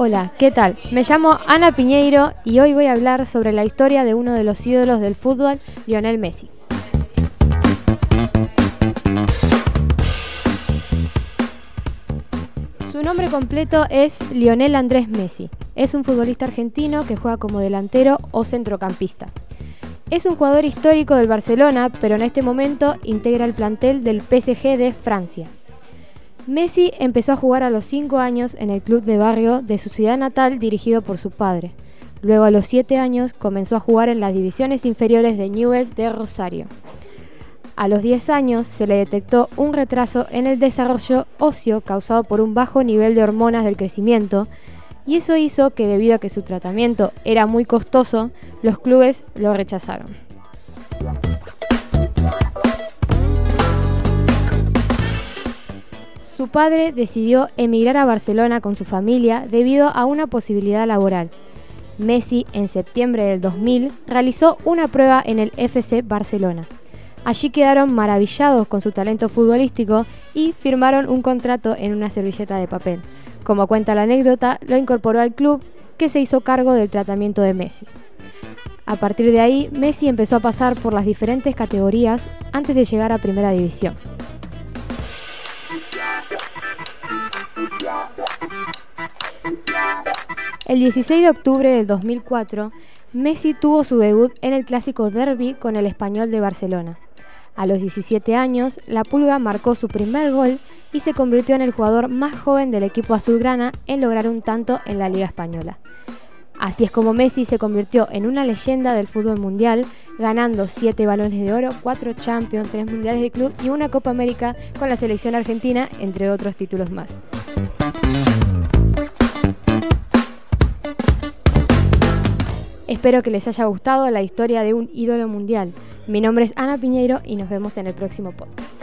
Hola, ¿qué tal? Me llamo Ana Piñeiro y hoy voy a hablar sobre la historia de uno de los ídolos del fútbol, Lionel Messi. Su nombre completo es Lionel Andrés Messi. Es un futbolista argentino que juega como delantero o centrocampista. Es un jugador histórico del Barcelona, pero en este momento integra el plantel del PSG de Francia. Messi empezó a jugar a los 5 años en el club de barrio de su ciudad natal dirigido por su padre. Luego a los 7 años comenzó a jugar en las divisiones inferiores de Newell's de Rosario. A los 10 años se le detectó un retraso en el desarrollo óseo causado por un bajo nivel de hormonas del crecimiento y eso hizo que debido a que su tratamiento era muy costoso, los clubes lo rechazaron. Su padre decidió emigrar a Barcelona con su familia debido a una posibilidad laboral. Messi, en septiembre del 2000, realizó una prueba en el FC Barcelona. Allí quedaron maravillados con su talento futbolístico y firmaron un contrato en una servilleta de papel. Como cuenta la anécdota, lo incorporó al club que se hizo cargo del tratamiento de Messi. A partir de ahí, Messi empezó a pasar por las diferentes categorías antes de llegar a Primera División. El 16 de octubre del 2004, Messi tuvo su debut en el clásico derby con el Español de Barcelona. A los 17 años, la Pulga marcó su primer gol y se convirtió en el jugador más joven del equipo azulgrana en lograr un tanto en la Liga Española. Así es como Messi se convirtió en una leyenda del fútbol mundial, ganando 7 balones de oro, 4 Champions, 3 mundiales de club y una Copa América con la selección argentina, entre otros títulos más. Espero que les haya gustado la historia de un ídolo mundial. Mi nombre es Ana Piñeiro y nos vemos en el próximo podcast.